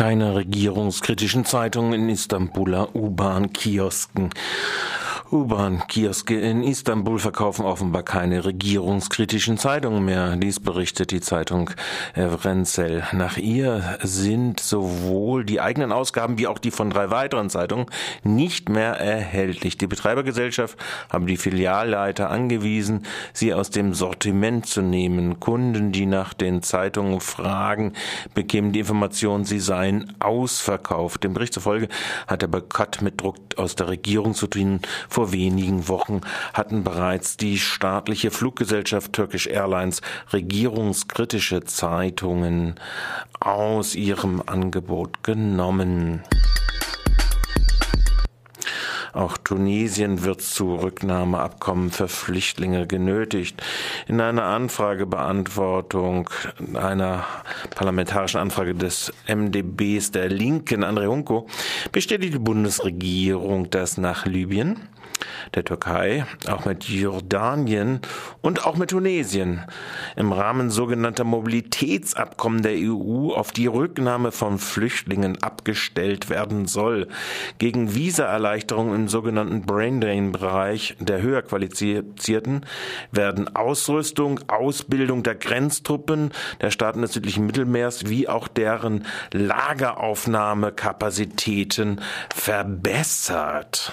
Keine regierungskritischen Zeitungen in Istanbuler U-Bahn-Kiosken. U-Bahn-Kioske in Istanbul verkaufen offenbar keine regierungskritischen Zeitungen mehr. Dies berichtet die Zeitung Evrenzel. Nach ihr sind sowohl die eigenen Ausgaben wie auch die von drei weiteren Zeitungen nicht mehr erhältlich. Die Betreibergesellschaft haben die Filialleiter angewiesen, sie aus dem Sortiment zu nehmen. Kunden, die nach den Zeitungen fragen, bekämen die Information, sie seien ausverkauft. Dem Bericht zufolge hat der Boykott mit Druck aus der Regierung zu tun. Vor wenigen Wochen hatten bereits die staatliche Fluggesellschaft Turkish Airlines regierungskritische Zeitungen aus ihrem Angebot genommen. Auch Tunesien wird zu Rücknahmeabkommen für Flüchtlinge genötigt. In einer Anfragebeantwortung einer parlamentarischen Anfrage des MDBs der Linken, André Hunko, bestätigt die Bundesregierung, dass nach Libyen der Türkei, auch mit Jordanien und auch mit Tunesien im Rahmen sogenannter Mobilitätsabkommen der EU auf die Rücknahme von Flüchtlingen abgestellt werden soll. Gegen Visaerleichterungen im sogenannten Braindrain-Bereich der höher Qualifizierten werden Ausrüstung, Ausbildung der Grenztruppen der Staaten des südlichen Mittelmeers wie auch deren Lageraufnahmekapazitäten verbessert.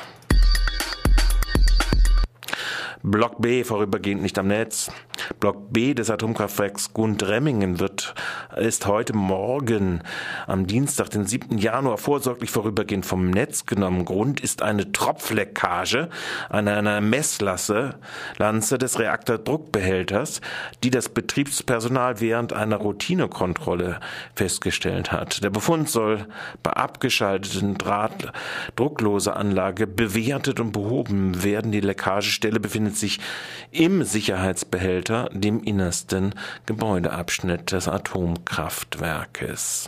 Block B vorübergehend nicht am Netz. Block B des Atomkraftwerks Gundremmingen wird, ist heute Morgen am Dienstag, den 7. Januar, vorsorglich vorübergehend vom Netz genommen. Grund ist eine Tropfleckage an einer Messlasse des Reaktordruckbehälters, die das Betriebspersonal während einer Routinekontrolle festgestellt hat. Der Befund soll bei abgeschalteten Draht drucklose Anlage bewertet und behoben werden. Die Leckagestelle befindet sich im Sicherheitsbehälter dem innersten Gebäudeabschnitt des Atomkraftwerkes.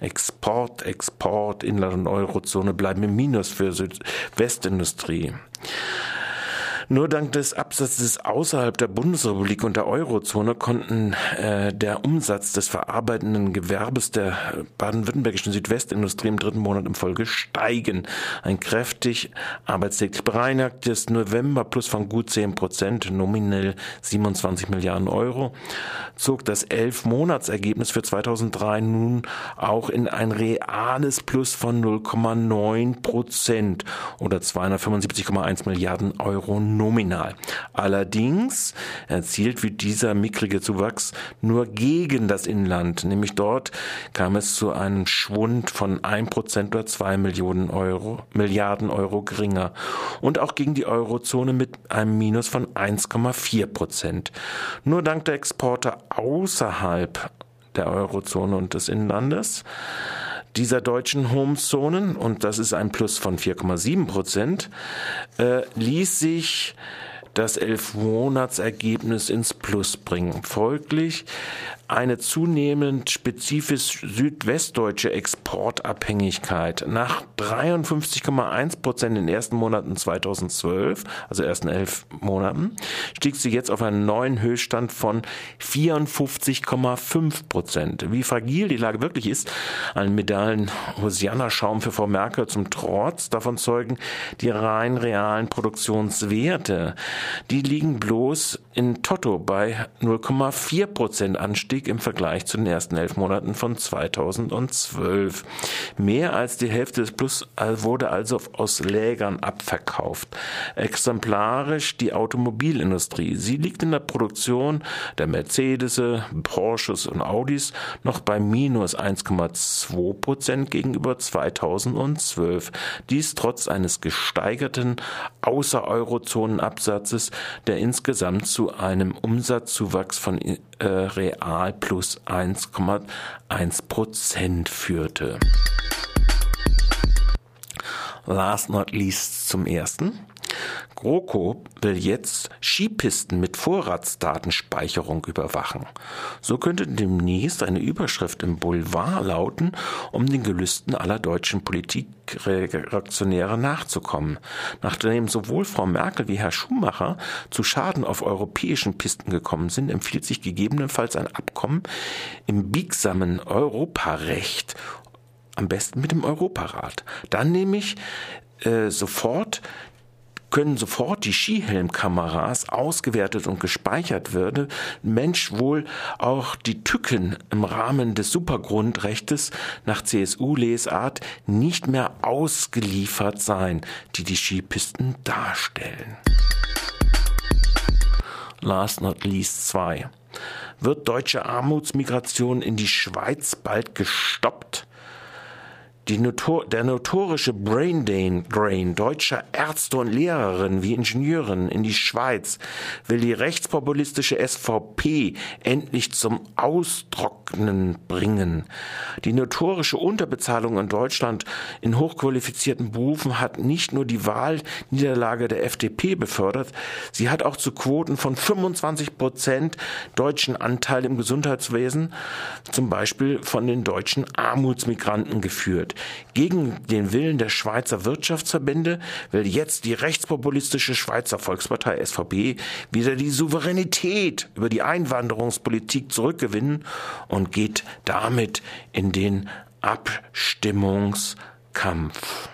Export, Export, Inland- und Eurozone bleiben im Minus für Südwestindustrie. Nur dank des Absatzes außerhalb der Bundesrepublik und der Eurozone konnten äh, der Umsatz des verarbeitenden Gewerbes der baden-württembergischen Südwestindustrie im dritten Monat in Folge steigen. Ein kräftig arbeitstäglich bereinigtes November plus von gut 10 Prozent, nominell 27 Milliarden Euro, zog das Elf-Monatsergebnis für 2003 nun auch in ein reales Plus von 0,9 Prozent oder 275,1 Milliarden Euro nominal. Allerdings erzielt wird dieser mickrige Zuwachs nur gegen das Inland, nämlich dort kam es zu einem Schwund von 1% oder 2 Millionen Euro, Milliarden Euro geringer und auch gegen die Eurozone mit einem Minus von 1,4 Prozent. Nur dank der Exporte außerhalb der Eurozone und des Inlandes dieser deutschen Homezonen, und das ist ein Plus von 4,7 Prozent, äh, ließ sich das Elfmonatsergebnis ins Plus bringen. Folglich eine zunehmend spezifisch südwestdeutsche Exportabhängigkeit. Nach 53,1 Prozent in den ersten Monaten 2012, also ersten elf Monaten, stieg sie jetzt auf einen neuen Höchststand von 54,5 Prozent. Wie fragil die Lage wirklich ist, ein Medaillen Hosianna-Schaum für Frau Merkel zum Trotz davon zeugen die rein realen Produktionswerte. Die liegen bloß in Toto bei 0,4 Prozent Anstieg im Vergleich zu den ersten elf Monaten von 2012. Mehr als die Hälfte des Plus wurde also aus Lägern abverkauft. Exemplarisch die Automobilindustrie. Sie liegt in der Produktion der Mercedes, Porsches und Audis noch bei minus 1,2 Prozent gegenüber 2012. Dies trotz eines gesteigerten Außer-Eurozonen-Absatzes, der insgesamt zu einem Umsatzzuwachs von äh, real plus 1,1 Prozent führte. Last not least zum ersten. GroKo will jetzt Skipisten mit Vorratsdatenspeicherung überwachen. So könnte demnächst eine Überschrift im Boulevard lauten, um den Gelüsten aller deutschen Politikreaktionäre nachzukommen. Nachdem sowohl Frau Merkel wie Herr Schumacher zu Schaden auf europäischen Pisten gekommen sind, empfiehlt sich gegebenenfalls ein Abkommen im biegsamen Europarecht am besten mit dem Europarat. Dann nämlich äh, sofort können sofort die Skihelmkameras ausgewertet und gespeichert werden, Mensch wohl auch die Tücken im Rahmen des Supergrundrechtes nach CSU-Lesart nicht mehr ausgeliefert sein, die die Skipisten darstellen. Last not least 2. Wird deutsche Armutsmigration in die Schweiz bald gestoppt? Notor der notorische Brain Drain deutscher Ärzte und Lehrerinnen wie Ingenieuren in die Schweiz will die rechtspopulistische SVP endlich zum Austrocknen bringen. Die notorische Unterbezahlung in Deutschland in hochqualifizierten Berufen hat nicht nur die Wahlniederlage der FDP befördert, sie hat auch zu Quoten von 25 Prozent deutschen Anteil im Gesundheitswesen, zum Beispiel von den deutschen Armutsmigranten geführt. Gegen den Willen der Schweizer Wirtschaftsverbände will jetzt die rechtspopulistische Schweizer Volkspartei SVP wieder die Souveränität über die Einwanderungspolitik zurückgewinnen und geht damit in den Abstimmungskampf.